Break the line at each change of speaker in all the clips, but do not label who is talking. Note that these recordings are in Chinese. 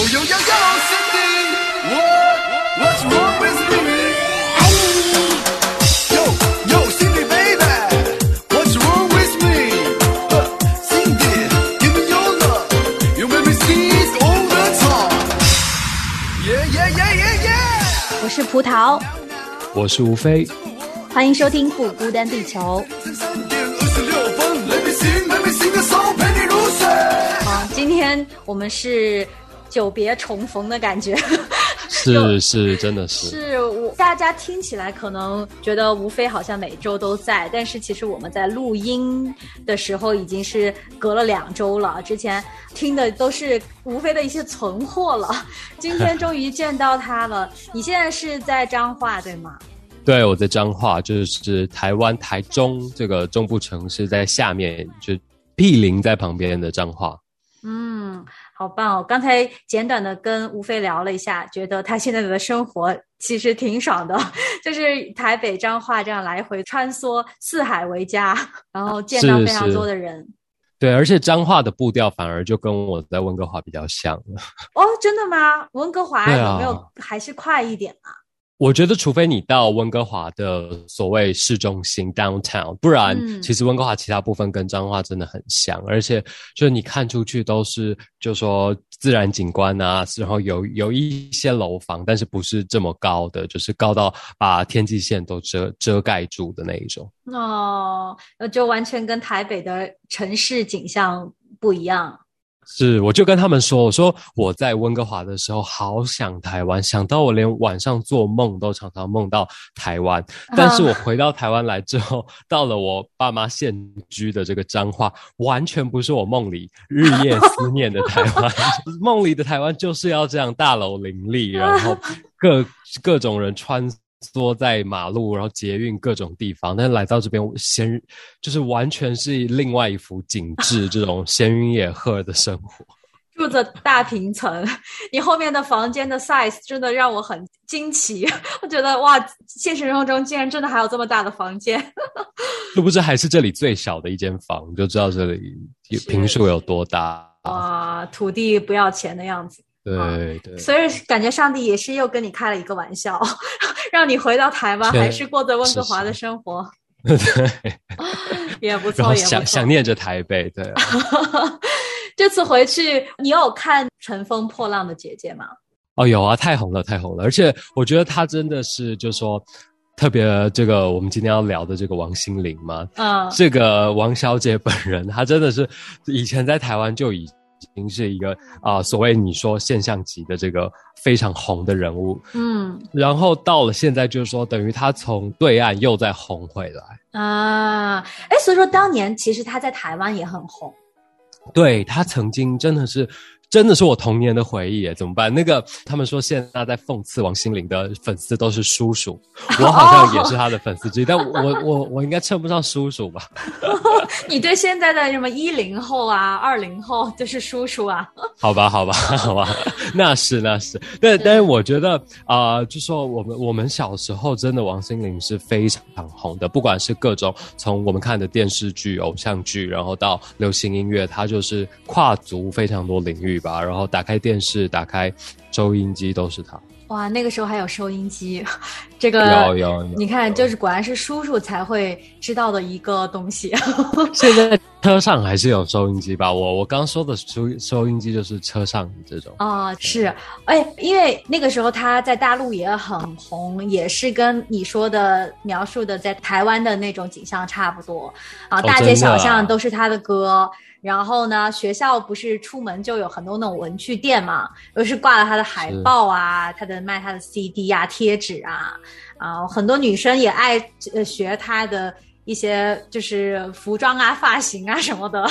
Yo yo yo yo, Cindy, what what's wrong with me? Yo yo, Cindy baby, what's wrong with me? Uh, Cindy, give me your love, you make me sing all the time. Yeah yeah yeah yeah yeah.
我是葡萄，
我是吴飞，
欢迎收听不孤单地球。
三点二十六分，Let me sing, let me sing a song，陪你入睡。
啊，今天我们是久别重逢的感觉。
是是，真的是，
是我大家听起来可能觉得吴非好像每周都在，但是其实我们在录音的时候已经是隔了两周了。之前听的都是吴非的一些存货了，今天终于见到他了。你现在是在彰化对吗？
对，我在彰化，就是台湾台中这个中部城市在下面，就毗邻在旁边的彰化。
嗯，好棒哦！刚才简短的跟吴飞聊了一下，觉得他现在的生活其实挺爽的，就是台北彰化这样来回穿梭，四海为家，然后见到非常多的人。
对，而且彰化的步调反而就跟我在温哥华比较像了。
哦，真的吗？温哥华有没有还是快一点啊？
我觉得，除非你到温哥华的所谓市中心 downtown，不然
嗯
其实温哥华其他部分跟彰化真的很像，而且就是你看出去都是就说自然景观啊，然后有有一些楼房，但是不是这么高的，就是高到把天际线都遮遮盖住的那一种。
哦，那就完全跟台北的城市景象不一样。
是，我就跟他们说，我说我在温哥华的时候好想台湾，想到我连晚上做梦都常常梦到台湾。但是我回到台湾来之后，到了我爸妈现居的这个彰化，完全不是我梦里日夜思念的台湾。梦里的台湾就是要这样大楼林立，然后各各种人穿。梭在马路，然后捷运各种地方，但是来到这边闲，就是完全是另外一幅景致，这种闲云野鹤的生活。
住着大平层，你后面的房间的 size 真的让我很惊奇。我觉得哇，现实生活中竟然真的还有这么大的房间。
殊不知还是这里最小的一间房，就知道这里平数有多大。
哇，土地不要钱的样子。
对对，
所以感觉上帝也是又跟你开了一个玩笑，让你回到台湾，还是过着温哥华的生活，
对，
也不
然后
错，也。
想想念着台北，对啊。
这次回去，你有看《乘风破浪的姐姐》吗？
哦，有啊，太红了，太红了！而且我觉得她真的是，就说特别这个我们今天要聊的这个王心凌嘛，
嗯，
这个王小姐本人，她真的是以前在台湾就已经是一个啊、所谓你说现象级的这个非常红的人物，
嗯
然后到了现在，就是说等于他从对岸又再红回来。
啊，哎，所以说当年其实他在台湾也很红。
对他曾经真的是。真的是我童年的回忆耶，怎么办？那个他们说现在在讽刺王心凌的粉丝都是叔叔，我好像也是他的粉丝之一，但我我我应该称不上叔叔吧？
你对现在的什么一零后啊、二零后就是叔叔啊？
好吧，好吧，好吧，那是那是，但但是我觉得啊、呃就说我们我们小时候真的王心凌是非常红的，不管是各种从我们看的电视剧、偶像剧，然后到流行音乐，它就是跨足非常多领域吧。然后打开电视、打开收音机都是他。
哇，那个时候还有收音机，这个
有有有
你看，就是果然是叔叔才会知道的一个东西。
现在车上还是有收音机吧？我我刚说的收收音机就是车上这种。
啊、是，哎，因为那个时候他在大陆也很红，也是跟你说的描述的在台湾的那种景象差不多啊，
哦
大街小巷都是他的歌。然后呢，学校不是出门就有很多那种文具店嘛，都是挂了他的海报啊，他的卖他的 CD 啊、贴纸啊，啊，很多女生也爱呃学他的一些就是服装啊、发型啊什么的。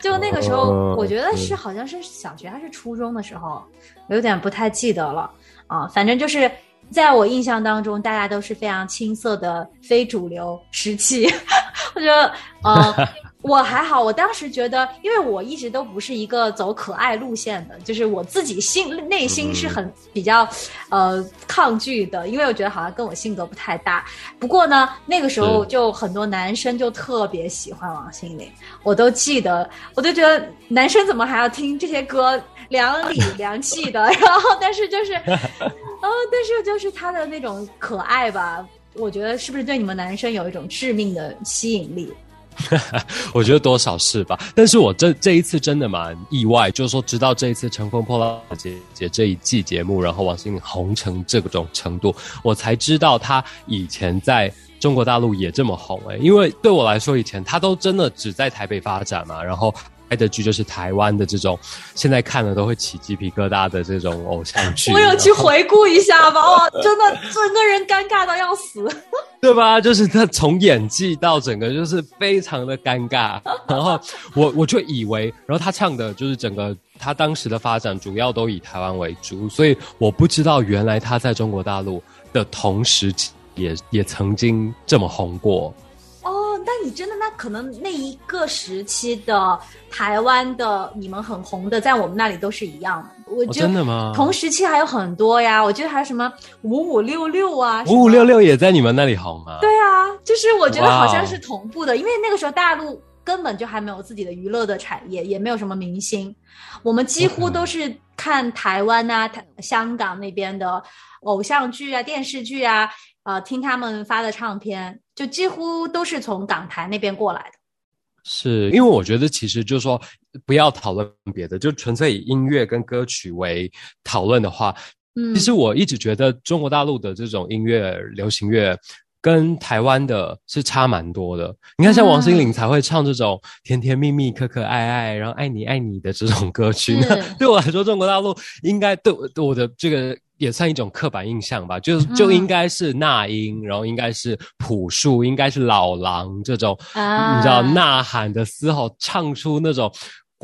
就那个时候，
哦
我觉得是好像是小学还是初中的时候，有点不太记得了啊。反正就是在我印象当中，大家都是非常青涩的非主流时期。我觉得，呃，我还好，我当时觉得，因为我一直都不是一个走可爱路线的，就是我自己心内心是很比较呃抗拒的，因为我觉得好像跟我性格不太搭。不过呢，那个时候就很多男生就特别喜欢王心凌，我都记得，我就觉得男生怎么还要听这些歌？凉里 凉气的，然后但是就是，啊，但是就是他的那种可爱吧，我觉得是不是对你们男生有一种致命的吸引力？
我觉得多少是吧，但是我这这一次真的蛮意外，就是说直到这一次《乘风破浪的姐姐》这一季节目，然后王心凌红成这种程度，我才知道她以前在中国大陆也这么红诶、因为对我来说，以前她都真的只在台北发展嘛，然后。拍的剧就是台湾的这种，现在看了都会起鸡皮疙瘩的这种偶像剧。
我有去回顾一下吧，哇，真的整个人尴尬到要死。
对吧？就是他从演技到整个就是非常的尴尬，然后我我就以为，然后他唱的就是整个他当时的发展主要都以台湾为主，所以我不知道原来他在中国大陆的同时也也曾经这么红过。
哦，那你真的那可能那一个时期的台湾的你们很红的，在我们那里都是一样的。我
真的吗？
同时期还有很多呀，我觉得还有什么五五六六啊，
五五六六也在你们那里红吗？
对啊，就是我觉得好像是同步的，因为那个时候大陆根本就还没有自己的娱乐的产业，也没有什么明星，我们几乎都是看台湾啊、台香港那边的偶像剧啊、电视剧啊，呃，听他们发的唱片，就几乎都是从港台那边过来的。
是因为我觉得其实就是说不要讨论别的，就纯粹以音乐跟歌曲为讨论的话，
嗯，
其实我一直觉得中国大陆的这种音乐流行乐。跟台湾的是差蛮多的。你看，像王心凌才会唱这种甜甜蜜蜜、可可爱爱，然后爱你爱你的这种歌曲。那 对我来说，中国大陆应该对对我的这个也算一种刻板印象吧，就就应该是那英，然后应该是朴树，应该是老狼这种，
啊
你知道呐喊的嘶吼，唱出那种。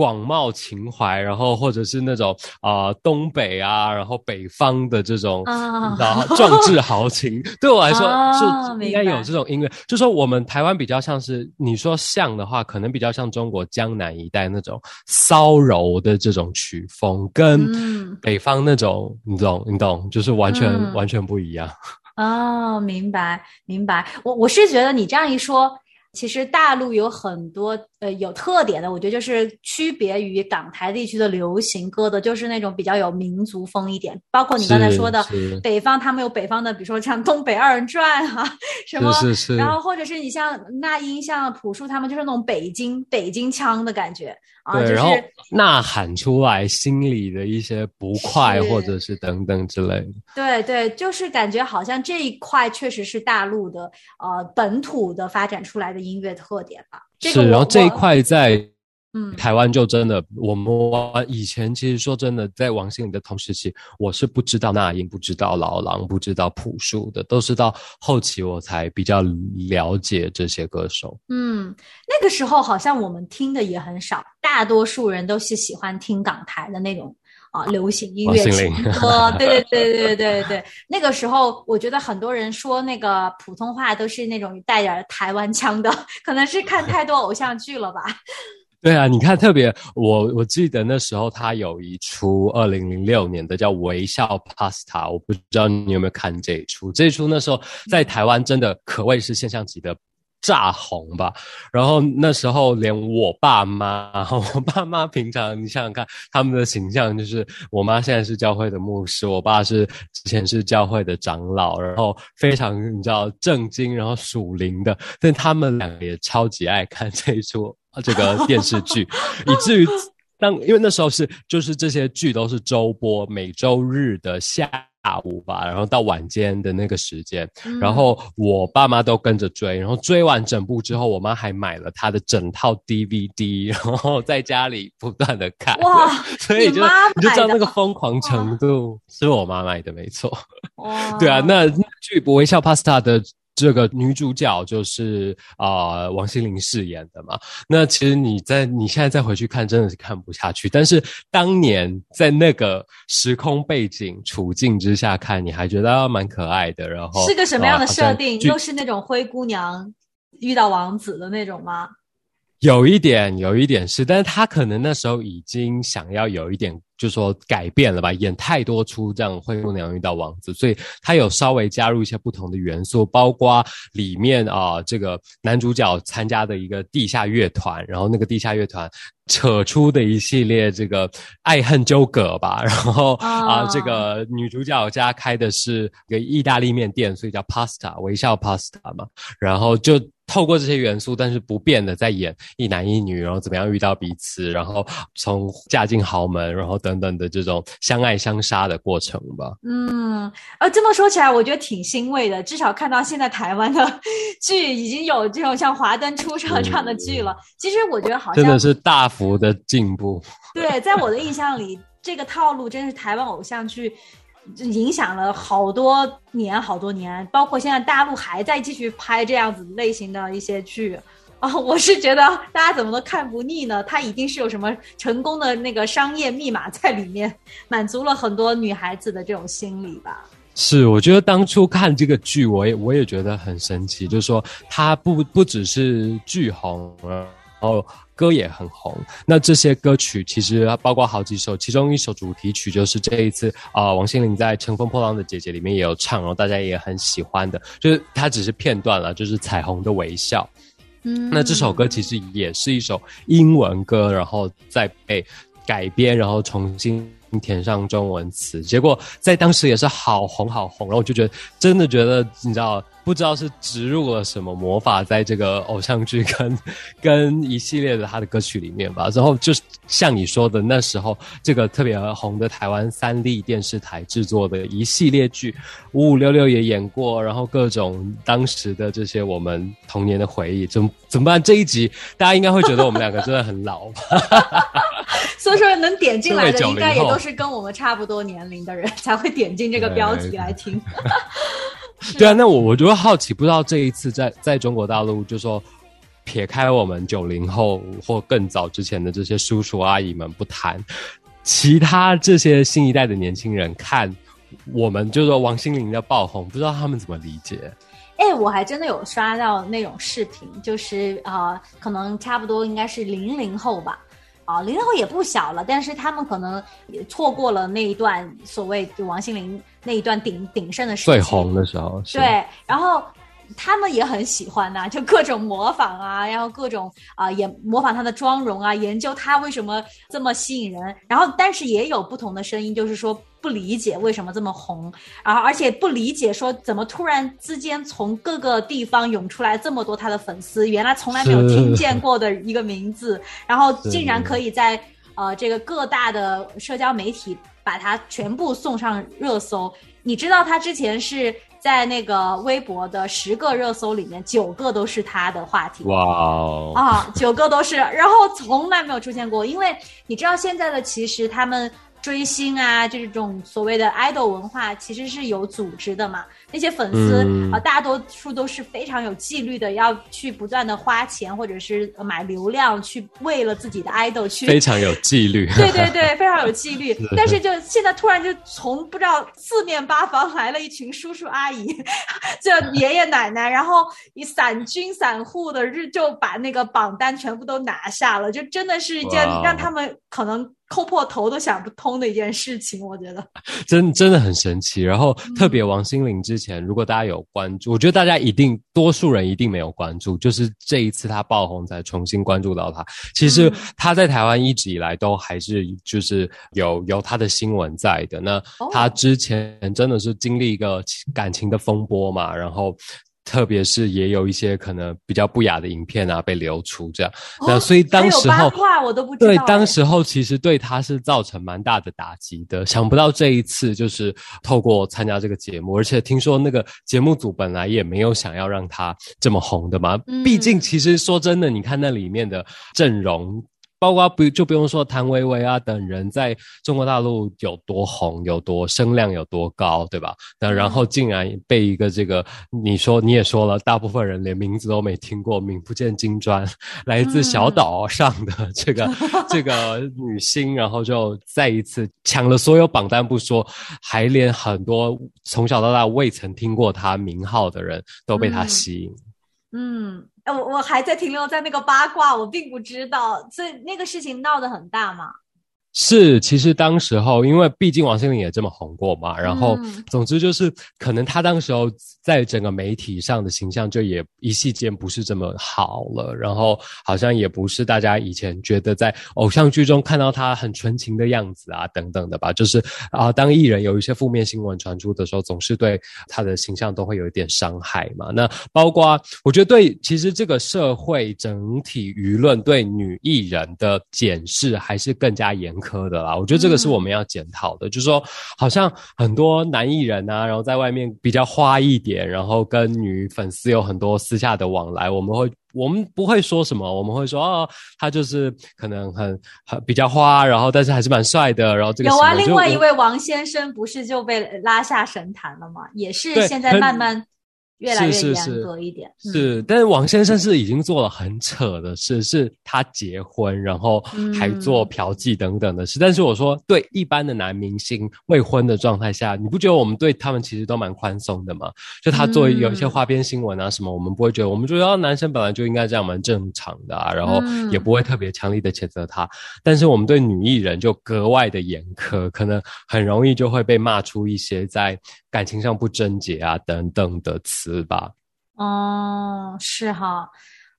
广袤情怀，然后或者是那种啊、呃东北啊，然后北方的这种，
啊
壮志豪情，对我来说、
啊
是应该有这种音乐。就说我们台湾比较像是你说像的话，可能比较像中国江南一带那种骚柔的这种曲风，跟
嗯
北方那种、你懂你懂，就是完全、
嗯
完全不一样。
哦，明白明白。我我是觉得你这样一说，其实大陆有很多呃有特点的，我觉得就是区别于港台地区的流行歌的，就是那种比较有民族风一点。包括你刚才说的
是
北方，他们有北方的，比如说像东北二人转啊，什么，
是是是
然后或者是你像那英、像朴树他们，就是那种北京北京腔的感觉啊，
对，
就
然后
是
呐喊出来心里的一些不快，或者是等等之类的。
对对，就是感觉好像这一块确实是大陆的呃本土的发展出来的音乐特点吧。这个
是，然后这一块在
嗯
台湾就真的，我们以前其实说真的，在王心凌的同时期，我是不知道那英，不知道老狼，不知道朴树的，都是到后期我才比较了解这些歌手。
嗯，那个时候好像我们听的也很少，大多数人都是喜欢听港台的那种啊、流行音乐情歌。对对对对对对对，那个时候我觉得很多人说那个普通话都是那种带点台湾腔的，可能是看太多偶像剧了吧。
对啊，你看，特别我我记得那时候他有一出二零零六年的叫《微笑 Pasta》，我不知道你有没有看这一出。这一出那时候在台湾真的可谓是现象级的炸红吧。然后那时候连我爸妈，我爸妈平常你想想看，他们的形象就是我妈现在是教会的牧师，我爸是之前是教会的长老，然后非常你知道正经，然后属灵的，但他们两个也超级爱看这一出 这个电视剧，以至于当因为那时候是就是这些剧都是周播，每周日的下午吧，然后到晚间的那个时间，然后我爸妈都跟着追，然后追完整部之后，我妈还买了她的整套 DVD，然后在家里不断的看，
哇
所以就
你
你就知道那个疯狂程度是我妈买的，没错。
哇。
对啊，那那剧《微笑 Pasta》的这个女主角就是啊、呃王心凌饰演的嘛。那其实你在你现在再回去看，真的是看不下去。但是当年在那个时空背景处境之下看，你还觉得蛮可爱的。然后
是个什么样的设定？
剧
又是那种灰姑娘遇到王子的那种吗？
有一点，有一点是，但是他可能那时候已经想要有一点就说改变了吧，演太多出这样《灰姑娘遇到王子》，所以他有稍微加入一些不同的元素，包括里面啊，这个男主角参加的一个地下乐团，然后那个地下乐团扯出的一系列这个爱恨纠葛吧，然后啊，这个女主角家开的是一个意大利面店，所以叫 Pasta 微笑 Pasta 嘛，然后就。透过这些元素，但是不变的在演一男一女，然后怎么样遇到彼此，然后从嫁进豪门，然后等等的这种相爱相杀的过程吧。
嗯，呃，这么说起来，我觉得挺欣慰的，至少看到现在台湾的 剧已经有这种像《华灯初上》这样的剧了。其实我觉得好
像真的是大幅的进步。
对，在我的印象里，这个套路真是台湾偶像剧。影响了好多年，好多年，包括现在大陆还在继续拍这样子类型的一些剧啊，我是觉得大家怎么都看不腻呢？它一定是有什么成功的那个商业密码在里面，满足了很多女孩子的这种心理吧。
是，我觉得当初看这个剧，我也我也觉得很神奇，就是说它不不只是剧红了。然后歌也很红，那这些歌曲其实包括好几首，其中一首主题曲就是这一次啊，王心凌在《乘风破浪的姐姐》里面也有唱，然后大家也很喜欢的，就是它只是片段了，就是《彩虹的微笑》。嗯，那这首歌其实也是一首英文歌，然后再被改编，然后重新填上中文词，结果在当时也是好红好红，然后我就觉得真的觉得你知道。不知道是植入了什么魔法在这个偶像剧跟 跟一系列的他的歌曲里面吧。然后就像你说的，那时候这个特别红的台湾三立电视台制作的一系列剧，五五六六也演过，然后各种当时的这些我们童年的回忆，怎怎么办？这一集大家应该会觉得我们两个真的很老，
所以说能点进来的应该也都是跟我们差不多年龄的人才会点进这个标题来听。
对啊，那我我就会好奇，不知道这一次在在中国大陆，就说撇开我们九零后或更早之前的这些叔叔阿姨们不谈，其他这些新一代的年轻人看我们，就说王心凌的爆红，不知道他们怎么理解？
哎，我还真的有刷到那种视频，就是啊，可能差不多应该是零零后吧。啊，零零后也不小了，但是他们可能也错过了那一段所谓王心凌那一段鼎鼎盛的时
最红的时候。
对，然后他们也很喜欢呐，就各种模仿啊，然后各种啊也模仿她的妆容啊，研究她为什么这么吸引人。然后，但是也有不同的声音，就是说。不理解为什么这么红，然后而且不理解说怎么突然之间从各个地方涌出来这么多他的粉丝，原来从来没有听见过的一个名字，然后 竟然可以在呃这个各大的社交媒体把他全部送上热搜。你知道他之前是在那个微博的十个热搜里面九个都是他的话题，
哇哦
啊九个都是，然后从来没有出现过，因为你知道现在的其实他们。追星啊，这种所谓的 idol 文化其实是有组织的嘛。那些粉丝啊，大多数都是非常有纪律的，要去不断的花钱或者是买流量，去为了自己的 idol 去
非常有纪律。
对对对，非常有纪律。但是就现在突然就从不知道四面八方来了一群叔叔阿姨，就爷爷奶奶，然后以散军散户的日就把那个榜单全部都拿下了，就真的是一件让他们可能。抠破头都想不通的一件事情，我觉得
真真的很神奇。然后特别王心凌之前，如果大家有关注，我觉得大家一定多数人一定没有关注，就是这一次他爆红才重新关注到他。其实他在台湾一直以来都还是就是有有他的新闻在的。那他之前真的是经历一个感情的风波嘛，然后。特别是也有一些可能比较不雅的影片啊被流出，这样，那所以当时候
我都不知道。
对，当时候其实对他是造成蛮大的打击的。想不到这一次就是透过参加这个节目，而且听说那个节目组本来也没有想要让他这么红的嘛。毕竟其实说真的，你看那里面的阵容。包括不就不用说谭维维啊等人在中国大陆有多红有多声量有多高，对吧？那然后竟然被一个这个你说你也说了，大部分人连名字都没听过，名不见经传，来自小岛上的这个这个女星，然后就再一次抢了所有榜单不说，还连很多从小到大未曾听过她名号的人都被她吸引。
嗯。我我还在停留在那个八卦，我并不知道，所以那个事情闹得很大嘛。
是，其实当时候，因为毕竟王心凌也这么红过嘛，然后
嗯
总之就是，可能她当时候在整个媒体上的形象就也一夕间不是这么好了，然后好像也不是大家以前觉得在偶像剧中看到她很纯情的样子啊等等的吧，就是啊，当艺人有一些负面新闻传出的时候，总是对她的形象都会有一点伤害嘛。那包括我觉得对，其实这个社会整体舆论对女艺人的检视还是更加严苛的啦。我觉得这个是我们要检讨的，就是说，好像很多男艺人啊，然后在外面比较花一点，然后跟女粉丝有很多私下的往来，我们会。我们不会说什么，我们会说哦，他就是可能很很比较花，然后但是还是蛮帅的，然后这个
有啊，另外一位王先生不是就被拉下神坛了吗？也是现在慢慢越来越严
是是是
格一点。嗯
是，但是王先生是已经做了很扯的事，是他结婚，然后还做嫖妓等等的事。但是我说，对一般的男明星未婚的状态下，你不觉得我们对他们其实都蛮宽松的吗？就他做有一些花边新闻啊什么，我们不会觉得，我们觉得、哦、男生本来就应该这样，蛮正常的啊，然后也不会特别强力的谴责他。但是我们对女艺人就格外的严苛，可能很容易就会被骂出一些在感情上不贞洁啊等等的词吧。
哦，是哈，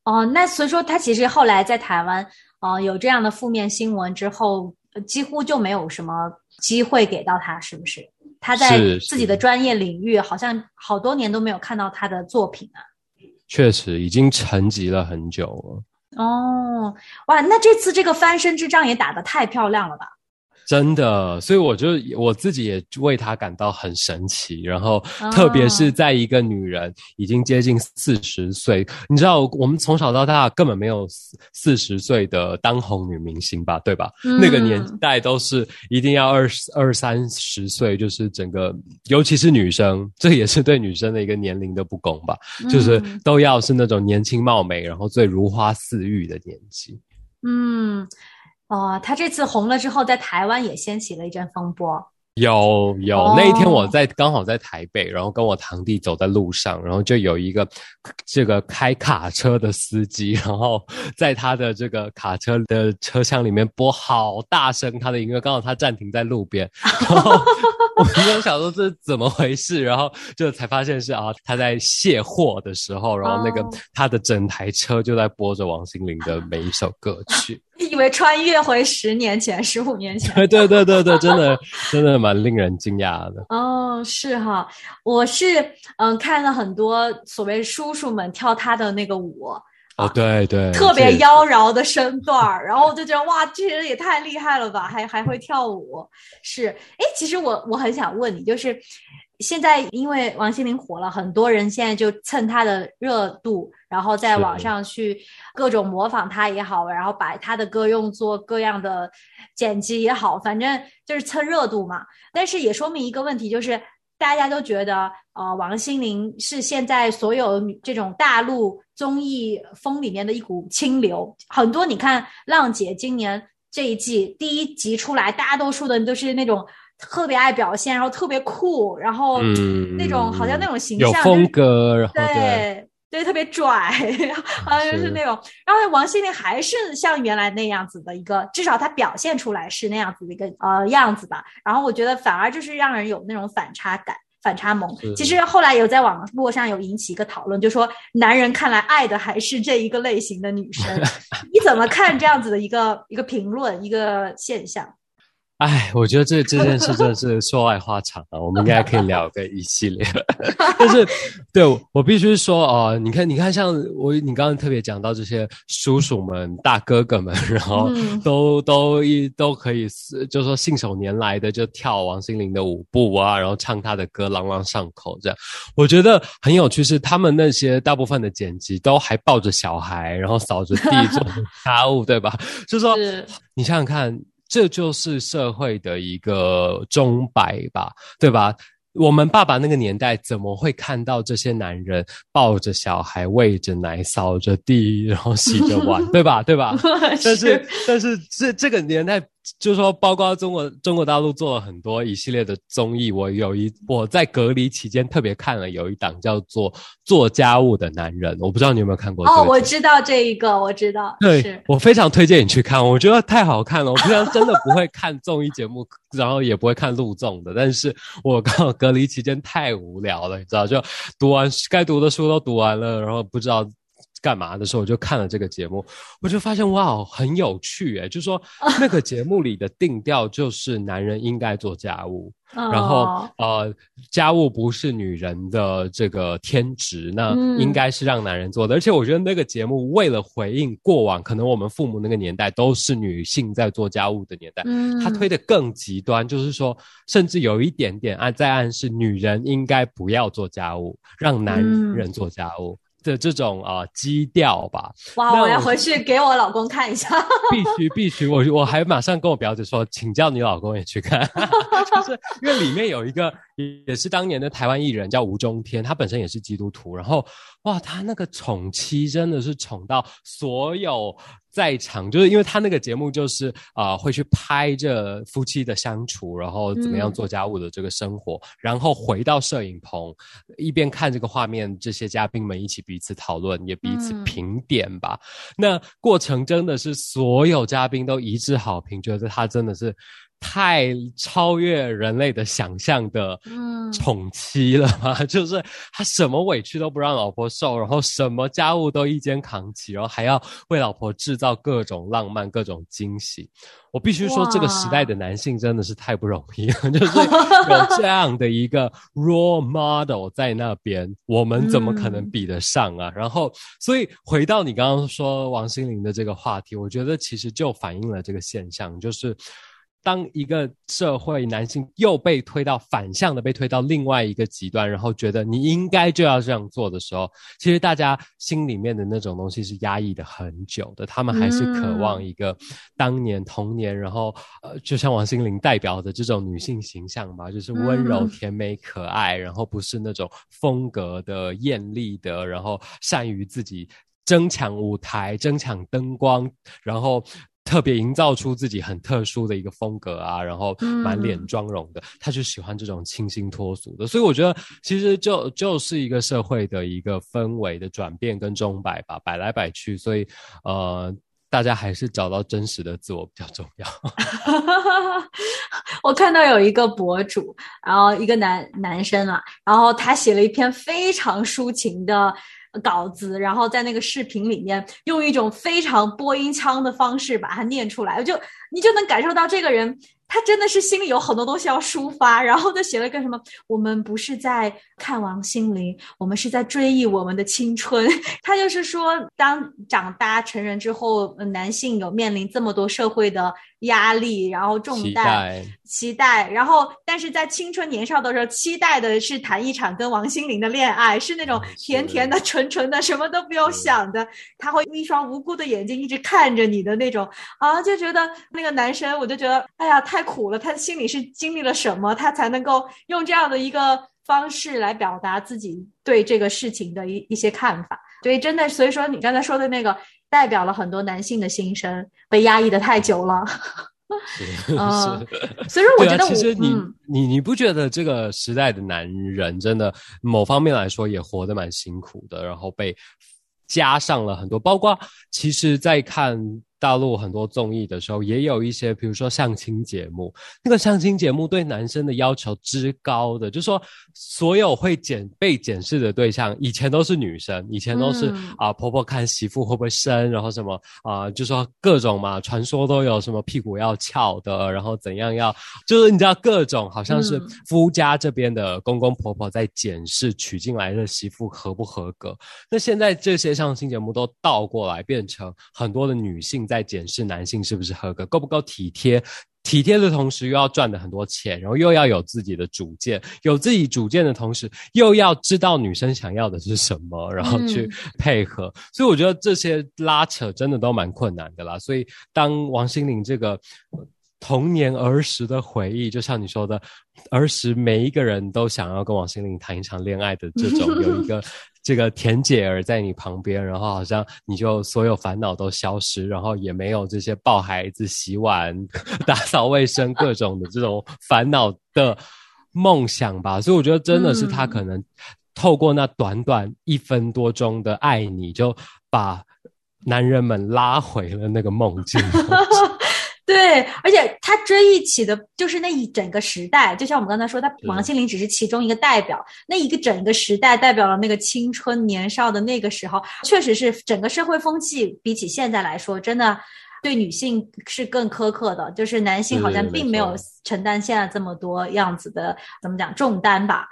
哦，那所以说他其实后来在台湾，呃，有这样的负面新闻之后，呃几乎就没有什么机会给到他，是不是？他在自己的专业领域，好像好多年都没有看到他的作品啊。
确实已经沉寂了很久了，
哦，哇，那这次这个翻身之仗也打得太漂亮了吧？
真的，所以我就我自己也为她感到很神奇。然后，
哦
特别是在一个女人已经接近四十岁，你知道，我们从小到大根本没有四四十岁的当红女明星吧，对吧？
嗯
那个年代都是一定要二十二三十岁，就是整个，尤其是女生，这也是对女生的一个年龄的不公吧，就是
嗯
都要是那种年轻貌美，然后最如花似玉的年纪。
嗯，哦，他这次红了之后，在台湾也掀起了一阵风波。
有有，
哦
那一天我在刚好在台北，然后跟我堂弟走在路上，然后就有一个这个开卡车的司机，然后在他的这个卡车的车厢里面播好大声他的音乐，刚好他暂停在路边，然后我们就想说这是怎么回事，然后就才发现是啊他在卸货的时候，然后那个
哦
他的整台车就在播着王心凌的每一首歌曲。
以为穿越回十年前、十五年前。
对对对对对，真的真的蛮令人惊讶的。
哦，是哈，我是嗯看了很多所谓叔叔们跳他的那个舞，
哦，对对，
特别妖娆的身段儿，然后我就觉得哇，这人也太厉害了吧，还还会跳舞。是，哎，其实我我很想问你，就是现在因为王心凌火了，很多人现在就蹭她的热度，然后在网上去各种模仿她也好，然后把她的歌用作各样的剪辑也好，反正就是蹭热度嘛。但是也说明一个问题，就是大家都觉得，呃，王心凌是现在所有这种大陆综艺风里面的一股清流。很多你看，浪姐今年这一季第一集出来，大多数的人都是那种特别爱表现，然后特别酷，然后
嗯
那种好像那种形
有
象、
风格，然后对，
对对，特别拽，好像就是
是
那种。然后王心凌还是像原来那样子的一个，至少她表现出来是那样子的一个呃样子吧。然后我觉得反而就是让人有那种反差感。反差萌，其实后来有在网络上有引起一个讨论，就说男人看来爱的还是这一个类型的女生，你怎么看这样子的一个一个评论一个现象？
哎，我觉得这这件事真的是说来话长啊，我们应该可以聊个一系列。但是，对我必须说哦、你看，你看，像我你刚刚特别讲到这些叔叔们、大哥哥们，然后
嗯
都、都一都可以，就是说信手拈来的就跳王心凌的舞步啊，然后唱她的歌，朗朗上口这样。我觉得很有趣是，他们那些大部分的剪辑都还抱着小孩，然后扫着地 做家务，对吧？就是说，
是
你想想看，这就是社会的一个钟摆吧，对吧？我们爸爸那个年代怎么会看到这些男人抱着小孩、喂着奶、扫着地，然后洗着碗，对吧？对吧？但是，但是这这个年代就是说，包括中国中国大陆做了很多一系列的综艺。我有一我在隔离期间特别看了有一档叫做《做家务的男人》，我不知道你有没有看过。
哦，我知道这一个，我知道。
对，我非常推荐你去看，我觉得太好看了。我平常 真的不会看综艺节目，然后也不会看录综的，但是我刚好隔离期间太无聊了，你知道，就读完该读的书都读完了，然后不知道。干嘛的时候，我就看了这个节目，我就发现哇，很有趣诶，就是说 那个节目里的定调就是男人应该做家务，然后呃，家务不是女人的这个天职，那应该是让男人做的。而且我觉得那个节目为了回应过往，可能我们父母那个年代都是女性在做家务的年代，他推的更极端，就是说甚至有一点点暗在暗示女人应该不要做家务，让男人做家务。的这种啊基调吧，
哇！我要回去给我老公看一下。
必须必须，我我还马上跟我表姐说，请叫你老公也去看，就是因为里面有一个也是当年的台湾艺人叫吴中天，他本身也是基督徒，然后哇，他那个宠妻真的是宠到所有。在场就是因为他那个节目就是啊会去拍这夫妻的相处，然后怎么样做家务的这个生活，然后回到摄影棚，一边看这个画面，这些嘉宾们一起彼此讨论，也彼此评点吧。那过程真的是所有嘉宾都一致好评，觉得他真的是。太超越人类的想象的宠妻了嘛？就是他什么委屈都不让老婆受，然后什么家务都一肩扛起，然后还要为老婆制造各种浪漫、各种惊喜。我必须说，这个时代的男性真的是太不容易了，就是有这样的一个 role model 在那边，我们怎么可能比得上啊？然后，所以回到你刚刚说王心凌的这个话题，我觉得其实就反映了这个现象，就是。当一个社会男性又被推到反向的被推到另外一个极端，然后觉得你应该就要这样做的时候，其实大家心里面的那种东西是压抑的很久的，他们还是渴望一个当年童年，然后呃，就像王心凌代表的这种女性形象吧，就是温柔、甜美、可爱，然后不是那种风格的艳丽的，然后善于自己争抢舞台、争抢灯光，然后。特别营造出自己很特殊的一个风格啊，然后满脸妆容的，他就喜欢这种清新脱俗的，所以我觉得其实就就是一个社会的一个氛围的转变跟钟摆吧，摆来摆去，所以呃，大家还是找到真实的自我比较重要。
我看到有一个博主，然后一个男男生啊，然后他写了一篇非常抒情的。稿子，然后在那个视频里面用一种非常播音腔的方式把它念出来，就你就能感受到这个人。他真的是心里有很多东西要抒发，然后他写了个什么？我们不是在看王心凌，我们是在追忆我们的青春。他就是说，当长大成人之后，男性有面临这么多社会的压力，然后重担、期待，然后但是在青春年少的时候，期待的是谈一场跟王心凌的恋爱，是那种甜甜的、纯纯的，什么都不用想的。他会用一双无辜的眼睛一直看着你的那种啊，就觉得那个男生，我就觉得，哎呀，太。苦了，他心里是经历了什么，他才能够用这样的一个方式来表达自己对这个事情的一一些看法。所以真的，所以说你刚才说的那个，代表了很多男性的心声，被压抑的太久了。
是，
所以说我觉得，
其实你你你不觉得这个时代的男人真的某方面来说也活得蛮辛苦的，然后被加上了很多，包括其实，在看。大陆很多综艺的时候，也有一些，比如说相亲节目。那个相亲节目对男生的要求之高的，就说所有会检被检视的对象，以前都是女生，以前都是啊婆婆看媳妇会不会生，然后什么啊，就说各种嘛，传说都有什么屁股要翘的，然后怎样要，就是你知道各种好像是夫家这边的公公婆婆在检视娶进来的媳妇合不合格。那现在这些相亲节目都倒过来，变成很多的女性。在检视男性是不是合格，够不够体贴？体贴的同时又要赚的很多钱，然后又要有自己的主见，有自己主见的同时又要知道女生想要的是什么，然后去配合。所以我觉得这些拉扯真的都蛮困难的啦。所以当王心凌这个。童年儿时的回忆，就像你说的，儿时每一个人都想要跟王心凌谈一场恋爱的这种，有一个这个田姐儿在你旁边，然后好像你就所有烦恼都消失，然后也没有这些抱孩子、洗碗、打扫卫生各种的这种烦恼的梦想吧。所以我觉得真的是他可能透过那短短一分多钟的爱你，就把男人们拉回了那个梦境。
对，而且他追忆起的就是那一整个时代，就像我们刚才说，他王心凌只是其中一个代表，那一个整个时代代表了那个青春年少的那个时候，确实是整个社会风气比起现在来说，真的对女性是更苛刻的，就是男性好像并没有承担现在这么多样子的怎么讲重担吧。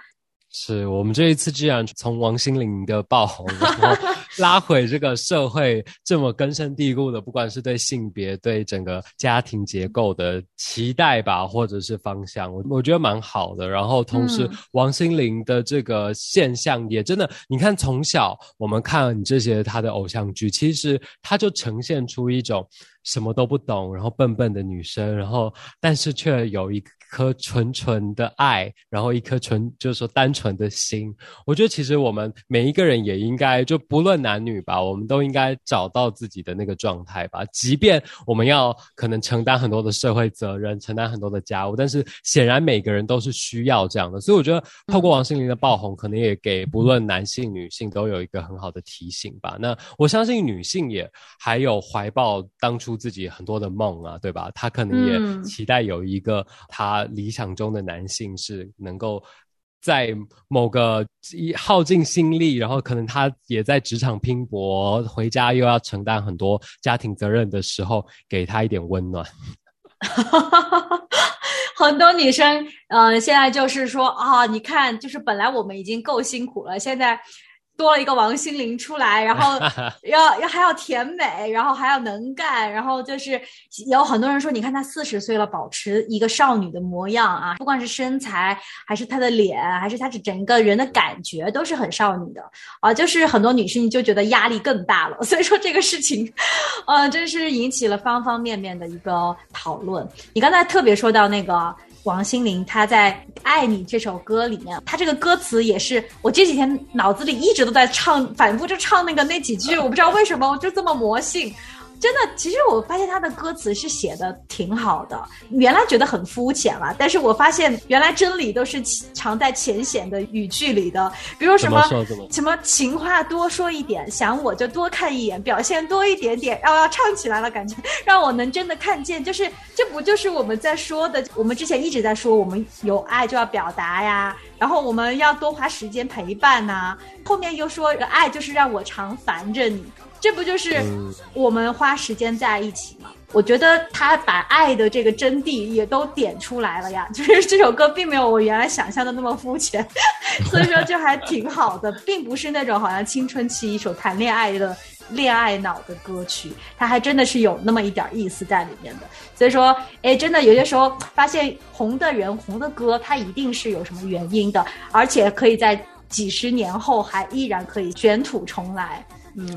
是我们这一次既然从王心凌的爆红，然后 拉回这个社会这么根深蒂固的，不管是对性别、对整个家庭结构的期待吧，或者是方向，我我觉得蛮好的。然后同时，王心凌的这个现象也真的，你看从小我们看你这些她的偶像剧，其实她就呈现出一种什么都不懂，然后笨笨的女生，然后但是却有一个。颗纯纯的爱，然后一颗纯就是说单纯的心，我觉得其实我们每一个人也应该就不论男女吧，我们都应该找到自己的那个状态吧。即便我们要可能承担很多的社会责任，承担很多的家务，但是显然每个人都是需要这样的。所以我觉得透过王心凌的爆红，可能也给不论男性女性都有一个很好的提醒吧。那我相信女性也还有怀抱当初自己很多的梦啊，对吧？她可能也期待有一个她。理想中的男性是能够在某个耗尽心力，然后可能他也在职场拼搏，回家又要承担很多家庭责任的时候，给他一点温暖。
很多女生，嗯，现在就是说啊，你看，就是本来我们已经够辛苦了，现在。多了一个王心凌出来，然后 要要还要甜美，然后还要能干，然后就是有很多人说，你看她四十岁了，保持一个少女的模样啊，不管是身材，还是她的脸，还是她是整个人的感觉，都是很少女的啊。就是很多女性就觉得压力更大了，所以说这个事情，呃，真是引起了方方面面的一个讨论。你刚才特别说到那个。王心凌她在《爱你》这首歌里面，她这个歌词也是我这几天脑子里一直都在唱，反复就唱那个那几句，我不知道为什么我就这么魔性。真的，其实我发现他的歌词是写的挺好的。原来觉得很肤浅了，但是我发现原来真理都是藏在浅显的语句里的。比如什么什么情话多说一点，想我就多看一眼，表现多一点点，要要唱起来了，感觉让我能真的看见。就是这不就是我们在说的？我们之前一直在说，我们有爱就要表达呀，然后我们要多花时间陪伴呐。后面又说爱就是让我常烦着你。这不就是我们花时间在一起吗？我觉得他把爱的这个真谛也都点出来了呀。就是这首歌并没有我原来想象的那么肤浅，所以说就还挺好的，并不是那种好像青春期一首谈恋爱的恋爱脑的歌曲，它还真的是有那么一点意思在里面的。所以说，哎，真的有些时候发现红的人红的歌，它一定是有什么原因的，而且可以在几十年后还依然可以卷土重来。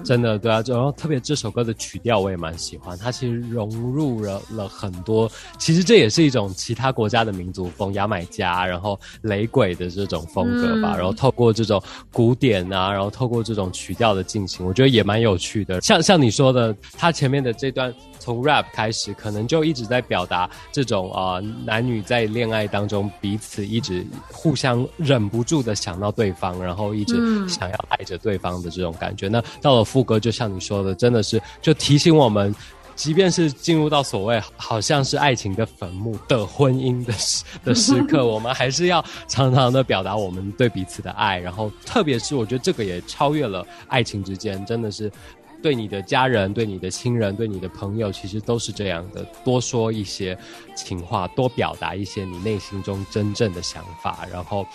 真的对啊，然后特别这首歌的曲调我也蛮喜欢，它其实融入了了很多，其实这也是一种其他国家的民族风，牙买加，然后雷鬼的这种风格吧，然后透过这种古典啊，然后透过这种曲调的进行，我觉得也蛮有趣的。像像你说的，他前面的这段。从 rap 开始，可能就一直在表达这种啊，男女在恋爱当中彼此一直互相忍不住的想到对方，然后一直想要爱着对方的这种感觉。那到了副歌，就像你说的，真的是就提醒我们，即便是进入到所谓好像是爱情的坟墓的婚姻的时的时刻，我们还是要常常的表达我们对彼此的爱。然后，特别是我觉得这个也超越了爱情之间，真的是。对你的家人、对你的亲人、对你的朋友，其实都是这样的。多说一些情话，多表达一些你内心中真正的想法，然后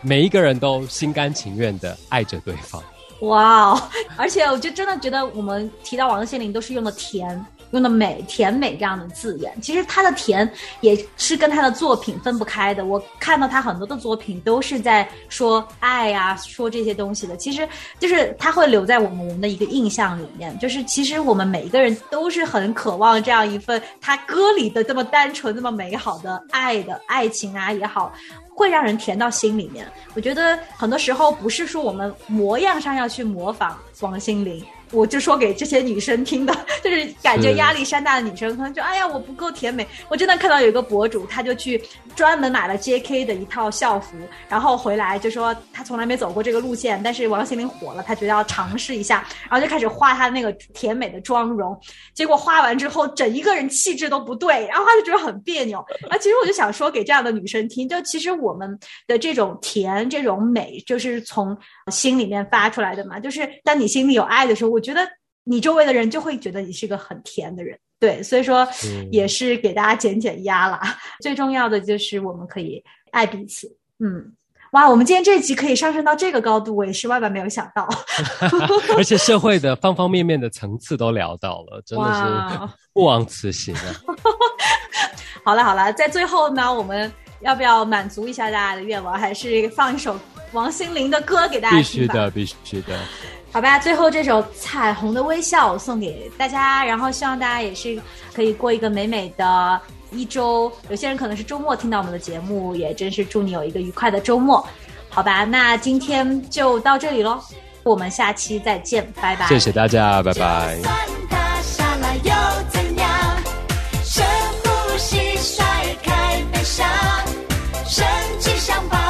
每一个人都心甘情愿的爱着对方。
哇哦！而且我就真的觉得，我们提到王心凌都是用的甜。用的美甜美这样的字眼，其实她的甜也是跟她的作品分不开的。我看到她很多的作品都是在说爱呀，说这些东西的。其实就是他会留在我们我们的一个印象里面。就是其实我们每一个人都是很渴望这样一份他歌里的这么单纯、这么美好的爱的爱情啊也好，会让人甜到心里面。我觉得很多时候不是说我们模样上要去模仿王心凌。我就说给这些女生听的，就是感觉压力山大的女生，可能就哎呀我不够甜美。我真的看到有一个博主，他就去专门买了 J.K. 的一套校服，然后回来就说他从来没走过这个路线，但是王心凌火了，他觉得要尝试一下，然后就开始画他那个甜美的妆容。结果画完之后，整一个人气质都不对，然后他就觉得很别扭。啊，其实我就想说给这样的女生听，就其实我们的这种甜、这种美，就是从心里面发出来的嘛。就是当你心里有爱的时候。我觉得你周围的人就会觉得你是个很甜的人，对，所以说也是给大家减减压啦。最重要的就是我们可以爱彼此。嗯，哇，我们今天这集可以上升到这个高度，我也是万万没有想到。
而且社会的方方面面的层次都聊到了，真的是不枉此行啊！
好了好了，在最后呢，我们要不要满足一下大家的愿望，还是放一首王心凌的歌给大家听？
必须的，必须的。
好吧，最后这首彩虹的微笑送给大家，然后希望大家也是可以过一个美美的一周，有些人可能是周末听到我们的节目，也真是祝你有一个愉快的周末。好吧，那今天就到这里喽，我们下期再见，拜拜。
谢谢大家，拜拜。
深呼吸，甩开悲伤，生气像把。